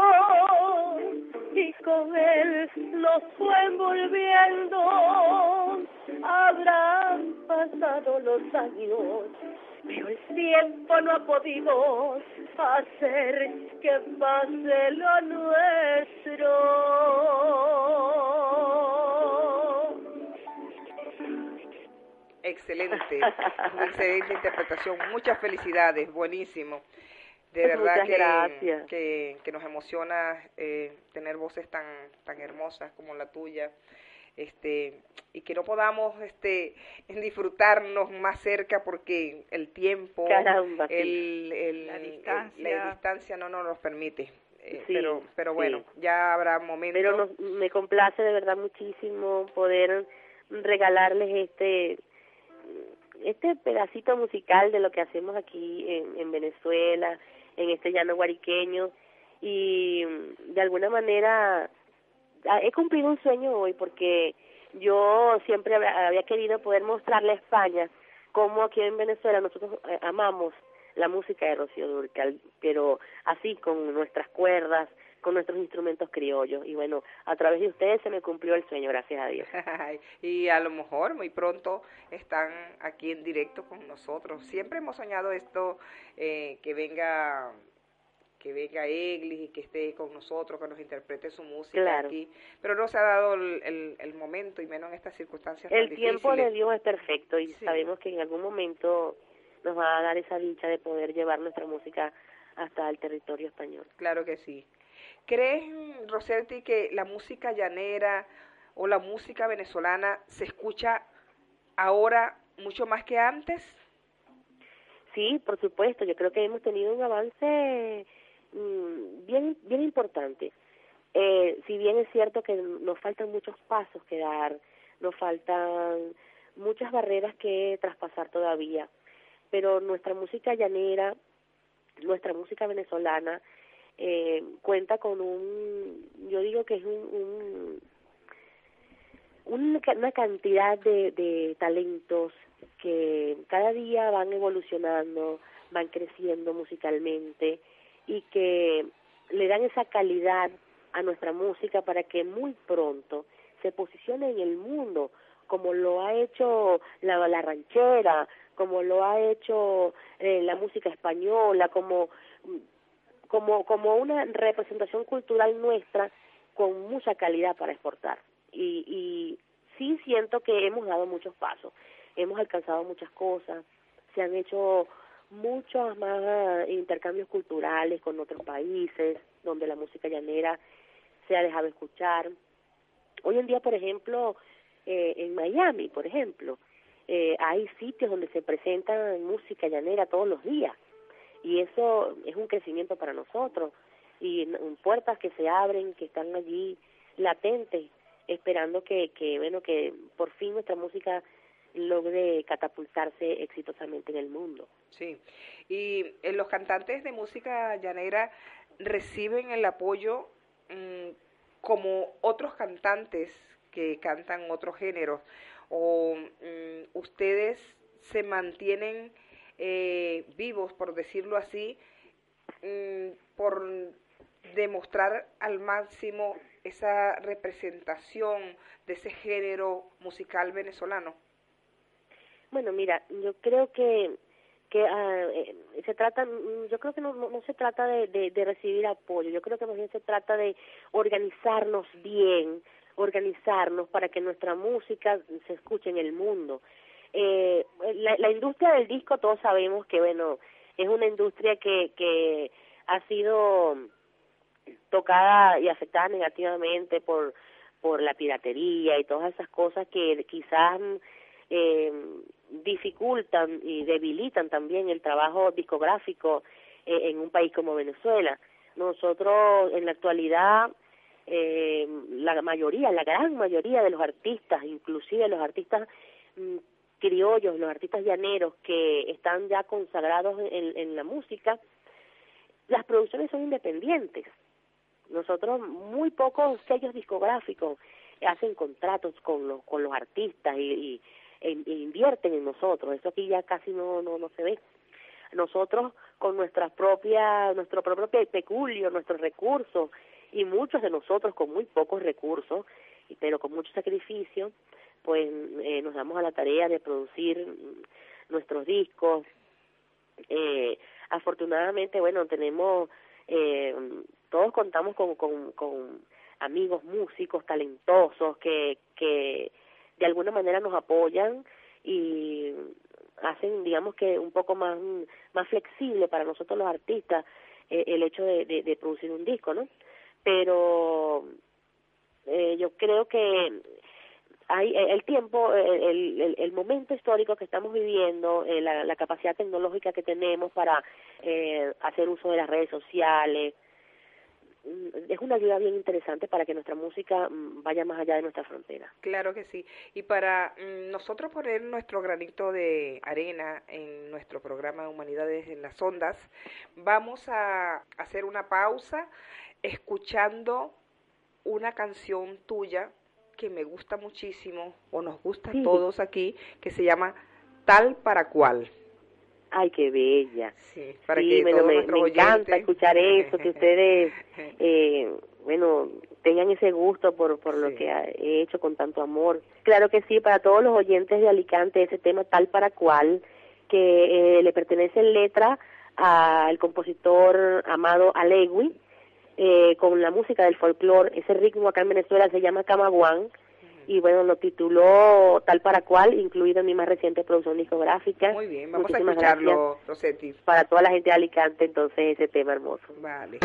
Speaker 6: con él nos fue envolviendo. Habrán pasado los años, pero el tiempo no ha podido hacer que pase lo nuestro.
Speaker 3: Excelente, excelente interpretación. Muchas felicidades, buenísimo. De verdad que, que, que, nos emociona eh, tener voces tan, tan hermosas como la tuya. Este y que no podamos este disfrutarnos más cerca porque el tiempo el, la, distancia. no nos permite eh, pero pero bueno ya habrá momentos.
Speaker 6: Pero me complace de verdad muchísimo poder regalarles este este pedacito musical de lo que hacemos aquí en, en Venezuela en este llano guariqueño. Y de alguna manera ah, he cumplido un sueño hoy porque yo siempre había querido poder mostrarle a España cómo aquí en Venezuela nosotros eh, amamos la música de Rocío Durcal, pero así con nuestras cuerdas, con nuestros instrumentos criollos. Y bueno, a través de ustedes se me cumplió el sueño, gracias a Dios.
Speaker 3: y a lo mejor muy pronto están aquí en directo con nosotros. Siempre hemos soñado esto, eh, que venga que venga Eglis y que esté con nosotros, que nos interprete su música aquí, pero no se ha dado el, el, momento y menos en estas circunstancias.
Speaker 6: El tiempo de Dios es perfecto y sabemos que en algún momento nos va a dar esa dicha de poder llevar nuestra música hasta el territorio español.
Speaker 3: Claro que sí. ¿Crees, Rosetti, que la música llanera o la música venezolana se escucha ahora mucho más que antes?
Speaker 6: Sí, por supuesto. Yo creo que hemos tenido un avance mm, bien, bien importante. Eh, si bien es cierto que nos faltan muchos pasos que dar, nos faltan muchas barreras que traspasar todavía, pero nuestra música llanera, nuestra música venezolana, eh, cuenta con un, yo digo que es un, un una cantidad de, de talentos que cada día van evolucionando, van creciendo musicalmente y que le dan esa calidad a nuestra música para que muy pronto se posicione en el mundo como lo ha hecho la, la ranchera, como lo ha hecho eh, la música española, como como, como una representación cultural nuestra con mucha calidad para exportar. Y, y sí siento que hemos dado muchos pasos, hemos alcanzado muchas cosas, se han hecho muchos más intercambios culturales con otros países, donde la música llanera se ha dejado escuchar. Hoy en día, por ejemplo, eh, en Miami, por ejemplo, eh, hay sitios donde se presenta música llanera todos los días y eso es un crecimiento para nosotros y puertas que se abren, que están allí latentes, esperando que, que bueno, que por fin nuestra música logre catapultarse exitosamente en el mundo.
Speaker 3: Sí, y eh, los cantantes de música llanera reciben el apoyo mm, como otros cantantes que cantan otros géneros, o mm, ustedes se mantienen eh, vivos, por decirlo así, mm, por demostrar al máximo esa representación de ese género musical venezolano?
Speaker 6: Bueno, mira, yo creo que que eh, se trata, mm, yo creo que no, no, se trata de, recibir apoyo, yo creo que más bien se trata de organizarnos bien, organizarnos para que nuestra música se escuche en el mundo eh, la, la industria del disco todos sabemos que bueno es una industria que que ha sido tocada y afectada negativamente por por la piratería y todas esas cosas que quizás eh, dificultan y debilitan también el trabajo discográfico eh, en un país como Venezuela. Nosotros en la actualidad eh, la mayoría, la gran mayoría de los artistas, inclusive los artistas mm, criollos, los artistas llaneros que están ya consagrados en, la música, las producciones son independientes. Nosotros, muy pocos sellos discográficos hacen contratos con los, con los artistas y, e, e invierten en nosotros. Eso aquí ya casi no, no, no se ve. Nosotros, con nuestra propia, nuestro propio peculio, nuestros recursos, y muchos de nosotros con muy pocos recursos, pero con mucho sacrificio, pues eh, nos damos a la tarea de producir nuestros discos. Eh, afortunadamente, bueno, tenemos, eh, todos contamos con, con, con amigos músicos talentosos que, que de alguna manera nos apoyan y hacen, digamos que un poco más, más flexible para nosotros los artistas eh, el hecho de, de, de, producir un disco, ¿no? Pero eh, yo creo que hay el tiempo, el, el, momento histórico que estamos viviendo, eh, la, la, capacidad tecnológica que tenemos para eh, hacer uso de las redes sociales, es una ayuda bien interesante para que nuestra música mm, vaya más allá de nuestra frontera.
Speaker 3: Claro que sí. Y para mm, nosotros poner nuestro granito de arena en nuestro programa Humanidades en las Ondas, vamos a hacer una pausa escuchando una canción tuya que me gusta muchísimo, o nos gusta a todos aquí, que se llama Tal para cual.
Speaker 6: Ay, qué bella. Sí, para que bueno, me, encanta escuchar eso, que ustedes, eh, bueno, tengan ese gusto por, por lo que he hecho con tanto amor. Claro que sí, para todos los oyentes de Alicante, ese tema tal para cual, que eh, le pertenece en letra al compositor amado Alegui, eh, con la música del folclore. Ese ritmo acá en Venezuela se llama Camaguán y bueno, lo tituló tal para cual, incluido en mi más reciente producción discográfica.
Speaker 3: Muy bien, vamos a escucharlo, Rosetti.
Speaker 6: Para toda la gente de Alicante, entonces, ese tema hermoso.
Speaker 3: Vale.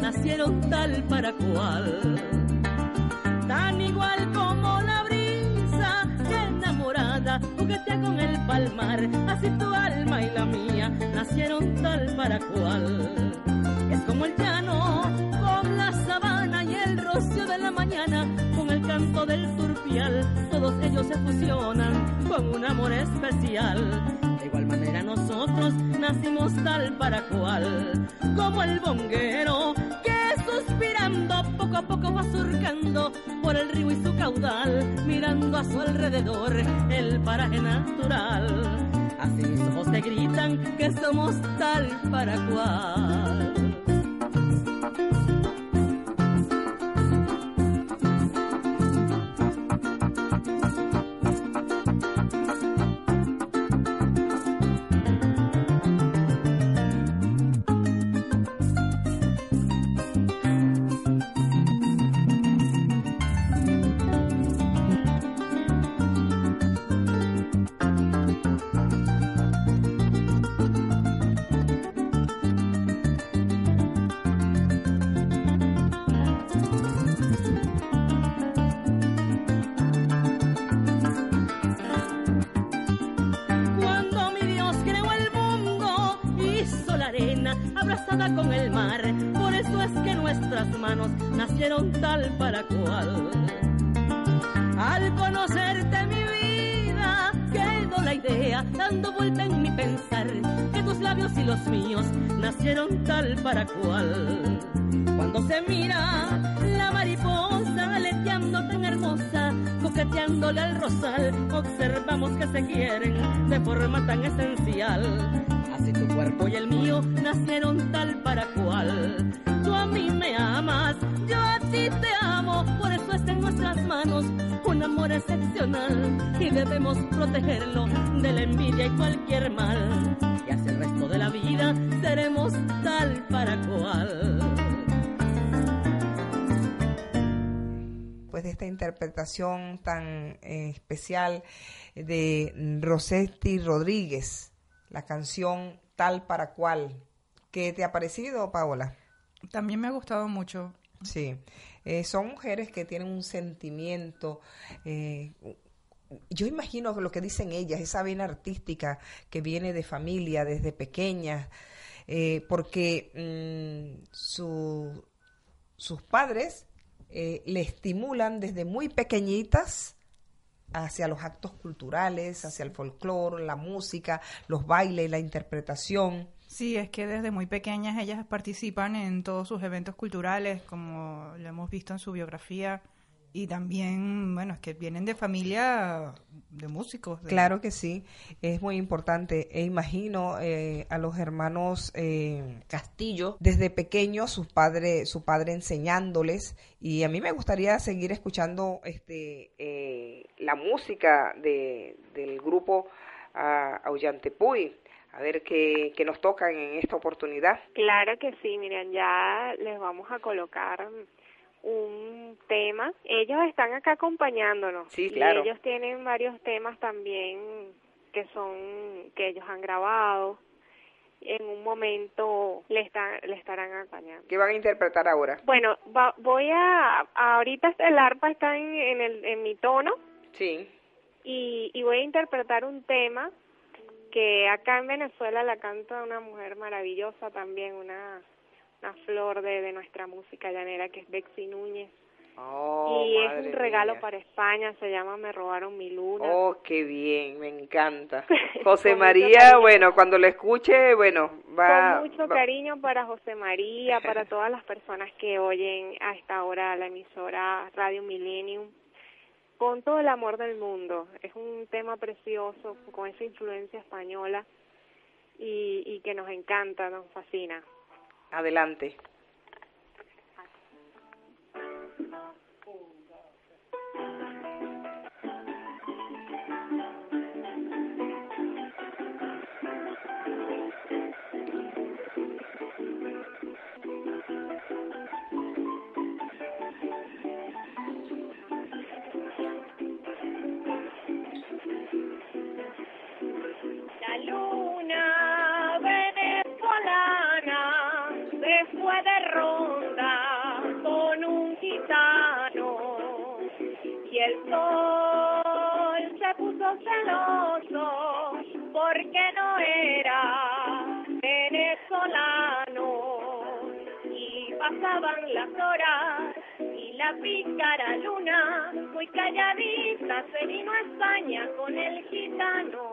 Speaker 9: Nacieron tal para cual. Tan igual como la brisa enamorada juguetea con el palmar, así tu alma y la mía nacieron tal para cual. Es como el llano con la sabana y el rocío de la mañana, con el canto del turpial, todos ellos se fusionan con un amor especial. De igual manera nosotros nacimos tal para cual, como el bonguero suspirando, poco a poco va surcando por el río y su caudal, mirando a su alrededor el paraje natural. Así mis ojos te gritan que somos tal para cual. Así tu cuerpo y el mío nacieron tal para cual. Tú a mí me amas, yo a ti te amo, por eso está en nuestras manos un amor excepcional y debemos protegerlo de la envidia y cualquier mal. Y hacia el resto de la vida seremos tal para cual.
Speaker 3: después de esta interpretación tan eh, especial de Rosetti Rodríguez, la canción Tal para Cual. ¿Qué te ha parecido, Paola?
Speaker 4: También me ha gustado mucho.
Speaker 3: Sí, eh, son mujeres que tienen un sentimiento, eh, yo imagino lo que dicen ellas, esa vena artística que viene de familia desde pequeñas, eh, porque mm, sus padres le estimulan desde muy pequeñitas hacia los actos culturales, hacia el folclore, la música, los bailes, la interpretación.
Speaker 4: Sí, es que desde muy pequeñas ellas participan en todos sus eventos culturales, como lo hemos visto en su biografía, y también, bueno, es que vienen de familia de músicos.
Speaker 3: Claro que sí, es muy importante. E imagino eh, a los hermanos eh, Castillo, desde pequeños, sus padres, su padre enseñándoles, y a mí me gustaría seguir escuchando este eh, la música de, del grupo uh, Aullante Puy a ver qué, qué nos tocan en esta oportunidad.
Speaker 10: Claro que sí, miren, ya les vamos a colocar un tema. Ellos están acá acompañándonos.
Speaker 3: Sí, claro.
Speaker 10: Y ellos tienen varios temas también que son que ellos han grabado. En un momento le están le estarán acompañando.
Speaker 3: ¿Qué van a interpretar ahora?
Speaker 10: Bueno, voy a ahorita el arpa está en en, el, en mi tono.
Speaker 3: Sí.
Speaker 10: Y, y voy a interpretar un tema que acá en Venezuela la canta una mujer maravillosa también, una, una flor de, de nuestra música llanera que es Bexy Núñez.
Speaker 3: Oh,
Speaker 10: y es un regalo para España, se llama Me robaron mi luna.
Speaker 3: Oh, qué bien, me encanta. José María, bueno, cuando lo escuche, bueno, va...
Speaker 10: Con mucho cariño para José María, para todas las personas que oyen a esta hora la emisora Radio Millennium con todo el amor del mundo. Es un tema precioso, con esa influencia española y, y que nos encanta, nos fascina.
Speaker 3: Adelante.
Speaker 5: La pícara luna muy calladita se vino a España con el gitano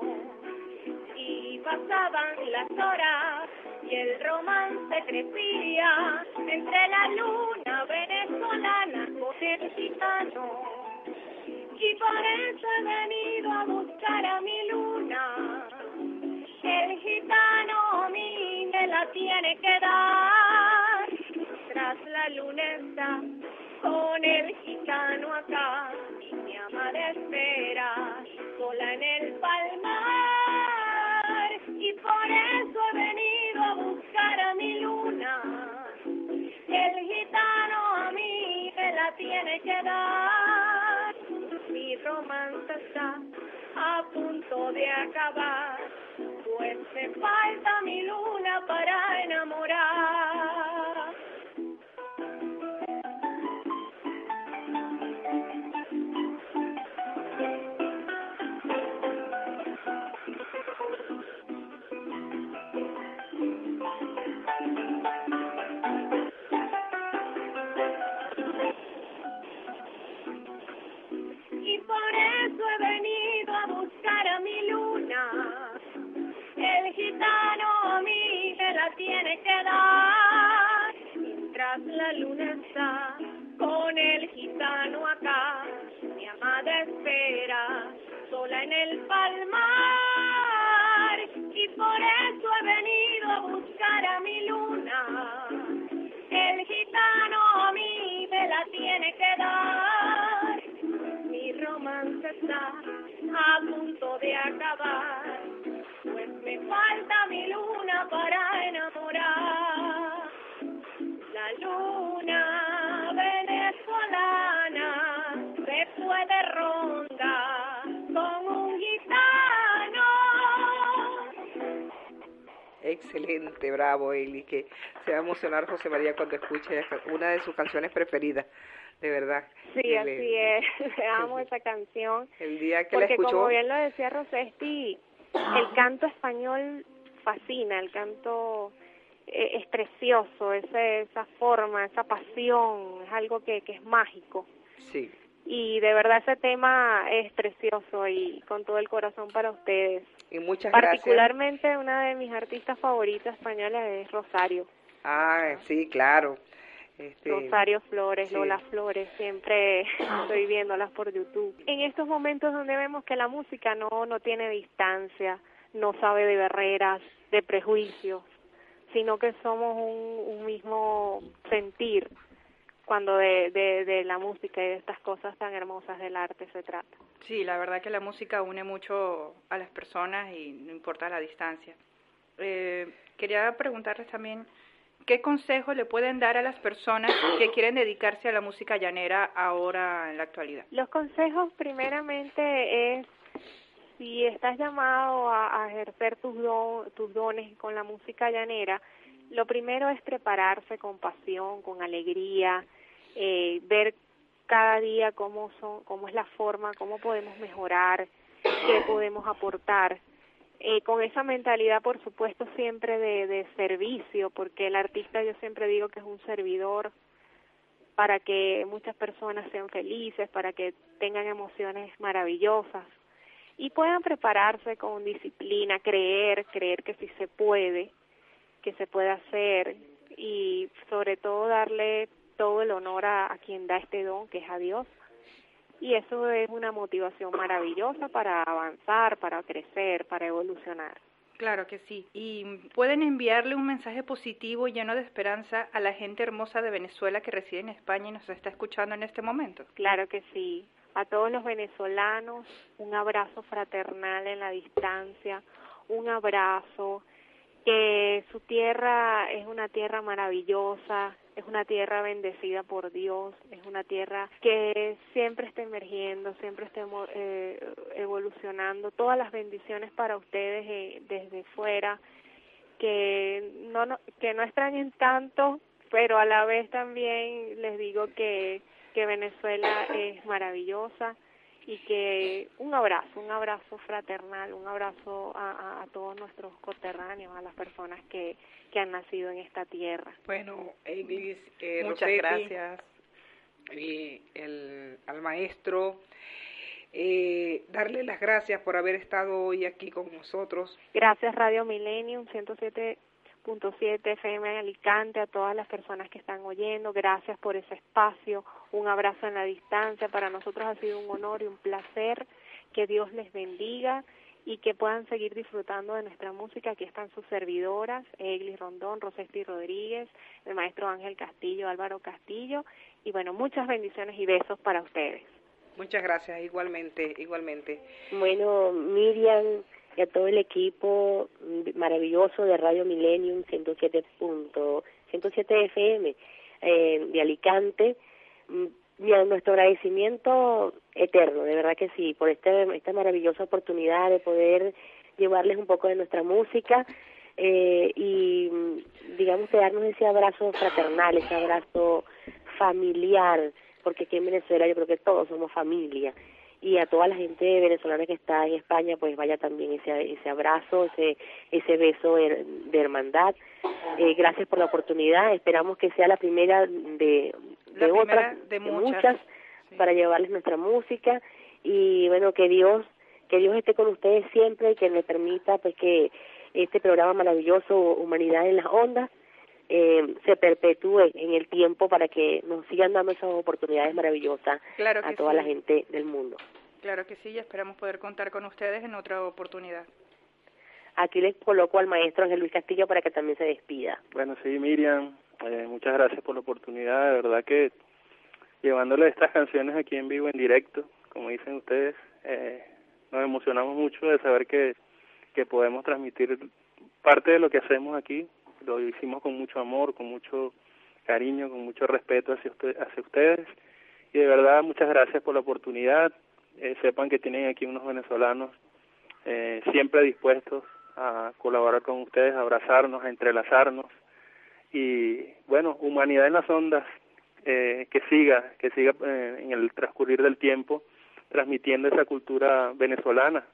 Speaker 5: y pasaban las horas y el romance crecía entre la luna venezolana con el gitano y por eso he venido a buscar a mi luna. El gitano a mí me la tiene que dar. Tras la luneta, con el gitano acá, y mi amada espera, sola en el palmar. Y por eso he venido a buscar a mi luna. El gitano a mí me la tiene que dar mi romance está a punto de acabar, pues me falta
Speaker 3: Excelente, bravo, Eli, que se va a emocionar José María cuando escuche una de sus canciones preferidas, de verdad.
Speaker 5: Sí, así es, amo esa canción.
Speaker 3: El día que
Speaker 5: porque
Speaker 3: la escuchó...
Speaker 5: como bien lo decía Rosesti, el canto español fascina, el canto eh, es precioso, ese, esa forma, esa pasión, es algo que, que es mágico.
Speaker 3: Sí.
Speaker 5: Y de verdad ese tema es precioso y con todo el corazón para ustedes.
Speaker 3: Y muchas
Speaker 5: Particularmente una de mis artistas favoritas españolas es Rosario.
Speaker 3: Ah, sí, claro. Este,
Speaker 5: Rosario Flores, Lola Flores, siempre estoy viéndolas por YouTube. En estos momentos donde vemos que la música no, no tiene distancia, no sabe de barreras, de prejuicios, sino que somos un, un mismo sentir cuando de, de, de, la música y de estas cosas tan hermosas del arte se trata.
Speaker 4: Sí, la verdad que la música une mucho a las personas y no importa la distancia. Eh, quería preguntarles también, ¿qué consejo le pueden dar a las personas que quieren dedicarse a la música llanera ahora en la actualidad?
Speaker 5: Los consejos primeramente es si estás llamado a, a ejercer tus, don, tus dones con la música llanera, lo primero es prepararse con pasión, con alegría, eh, ver cada día cómo son, cómo es la forma, cómo podemos mejorar, qué podemos aportar. Eh, con esa mentalidad, por supuesto, siempre de, de servicio, porque el artista yo siempre digo que es un servidor para que muchas personas sean felices, para que tengan emociones maravillosas y puedan prepararse con disciplina, creer, creer que sí se puede, que se puede hacer y sobre todo darle todo el honor a, a quien da este don, que es a Dios. Y eso es una motivación maravillosa para avanzar, para crecer, para evolucionar.
Speaker 4: Claro que sí. Y pueden enviarle un mensaje positivo lleno de esperanza a la gente hermosa de Venezuela que reside en España y nos está escuchando en este momento.
Speaker 5: Claro que sí a todos los venezolanos un abrazo fraternal en la distancia, un abrazo, que su tierra es una tierra maravillosa, es una tierra bendecida por Dios, es una tierra que siempre está emergiendo, siempre está eh, evolucionando, todas las bendiciones para ustedes eh, desde fuera, que no, no, que no extrañen tanto, pero a la vez también les digo que que Venezuela es maravillosa y que un abrazo, un abrazo fraternal, un abrazo a, a, todos nuestros coterráneos, a las personas que, que han nacido en esta tierra.
Speaker 3: Bueno, Elvis, eh,
Speaker 4: muchas gracias.
Speaker 3: Y el, al maestro, eh, darle las gracias por haber estado hoy aquí con nosotros.
Speaker 5: Gracias Radio Millennium 107 siete FM en Alicante, a todas las personas que están oyendo, gracias por ese espacio, un abrazo en la distancia, para nosotros ha sido un honor y un placer, que Dios les bendiga y que puedan seguir disfrutando de nuestra música. Aquí están sus servidoras, Eglis Rondón, Rosesti Rodríguez, el maestro Ángel Castillo, Álvaro Castillo, y bueno, muchas bendiciones y besos para ustedes.
Speaker 3: Muchas gracias, igualmente, igualmente.
Speaker 6: Bueno, Miriam, y a todo el equipo maravilloso de Radio Millennium 107. 107 FM eh, de Alicante. Mm, nuestro agradecimiento eterno, de verdad que sí, por este, esta maravillosa oportunidad de poder llevarles un poco de nuestra música eh, y, mm, digamos, darnos ese abrazo fraternal, ese abrazo familiar, porque aquí en Venezuela yo creo que todos somos familia y a toda la gente venezolana que está en España pues vaya también ese ese abrazo ese ese beso de, hermandad. Eh, gracias por la oportunidad esperamos que sea la primera de de otras
Speaker 4: de
Speaker 6: muchas, para llevarles nuestra música y bueno que Dios que Dios esté con ustedes siempre y que me permita pues que este programa maravilloso Humanidad en las ondas eh, se perpetúe en el tiempo para que nos sigan dando esas oportunidades maravillosas a toda la gente del mundo.
Speaker 4: Claro que sí, y esperamos poder contar con ustedes en otra oportunidad.
Speaker 6: Aquí les coloco al maestro Ángel Luis Castillo para que también se despida.
Speaker 7: Bueno, sí, Miriam, eh, muchas gracias por la oportunidad. De verdad que llevándole estas canciones aquí en vivo, en directo, como dicen ustedes, eh, nos emocionamos mucho de saber que, que podemos transmitir parte de lo que hacemos aquí lo hicimos con mucho amor, con mucho cariño, con mucho respeto hacia, hacia ustedes. Y de verdad, muchas gracias por la oportunidad. Eh, sepan que tienen aquí unos venezolanos eh, siempre dispuestos a colaborar con ustedes, a abrazarnos, a entrelazarnos y bueno, humanidad en las ondas, eh, que siga, que siga eh, en el transcurrir del tiempo transmitiendo esa cultura venezolana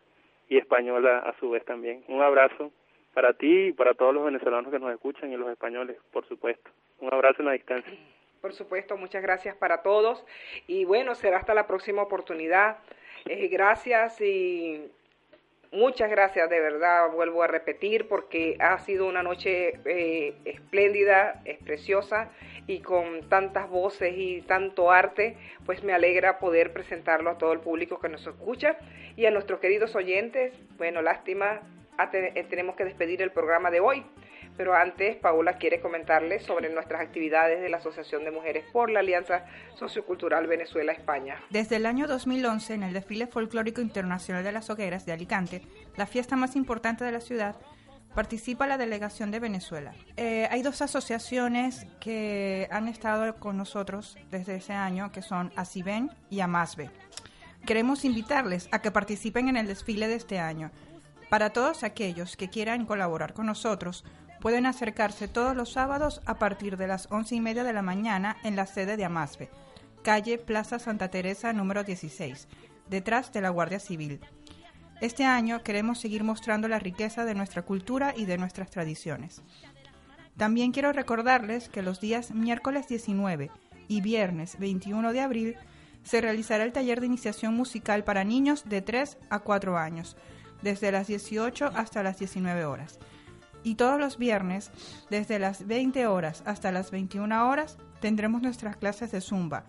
Speaker 7: y española a su vez también. Un abrazo para ti y para todos los venezolanos que nos escuchan y los españoles, por supuesto. Un abrazo en la distancia.
Speaker 3: Por supuesto, muchas gracias para todos y bueno, será hasta la próxima oportunidad. Eh, gracias y Muchas gracias, de verdad, vuelvo a repetir, porque ha sido una noche eh, espléndida, es preciosa y con tantas voces y tanto arte, pues me alegra poder presentarlo a todo el público que nos escucha y a nuestros queridos oyentes. Bueno, lástima, eh, tenemos que despedir el programa de hoy. Pero antes, Paula quiere comentarles sobre nuestras actividades de la Asociación de Mujeres por la Alianza Sociocultural Venezuela-España.
Speaker 4: Desde el año 2011, en el desfile folclórico internacional de las hogueras de Alicante, la fiesta más importante de la ciudad, participa la delegación de Venezuela. Eh, hay dos asociaciones que han estado con nosotros desde ese año, que son ACIBEN y AMASBE. Queremos invitarles a que participen en el desfile de este año. Para todos aquellos que quieran colaborar con nosotros, pueden acercarse todos los sábados a partir de las once y media de la mañana en la sede de Amasbe, calle Plaza Santa Teresa número 16, detrás de la Guardia Civil. Este año queremos seguir mostrando la riqueza de nuestra cultura y de nuestras tradiciones. También quiero recordarles que los días miércoles 19 y viernes 21 de abril se realizará el taller de iniciación musical para niños de 3 a 4 años, desde las 18 hasta las 19 horas y todos los viernes, desde las 20 horas hasta las 21 horas, tendremos nuestras clases de zumba.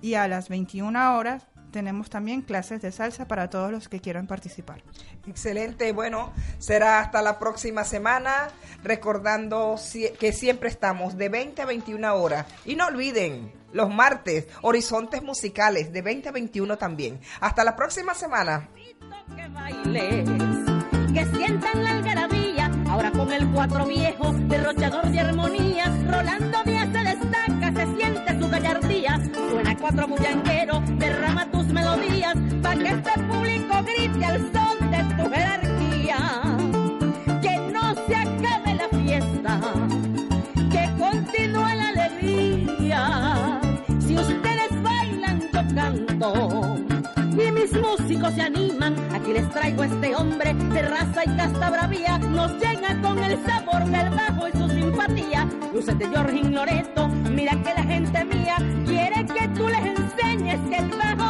Speaker 4: Y a las 21 horas tenemos también clases de salsa para todos los que quieran participar.
Speaker 3: Excelente, bueno, será hasta la próxima semana, recordando que siempre estamos de 20 a 21 horas. Y no olviden, los martes, horizontes musicales de 20 a 21 también. Hasta la próxima semana.
Speaker 11: Que sientan la Ahora con el cuatro viejo, derrochador de armonía, Rolando Díaz se destaca, se siente su gallardía. Suena cuatro bullanguero, derrama tus melodías, para que este público grite al chicos se animan, aquí les traigo a este hombre de raza y casta bravía, nos llega con el sabor del bajo y su simpatía. Lúcete Jorge Loreto, mira que la gente mía quiere que tú les enseñes que el bajo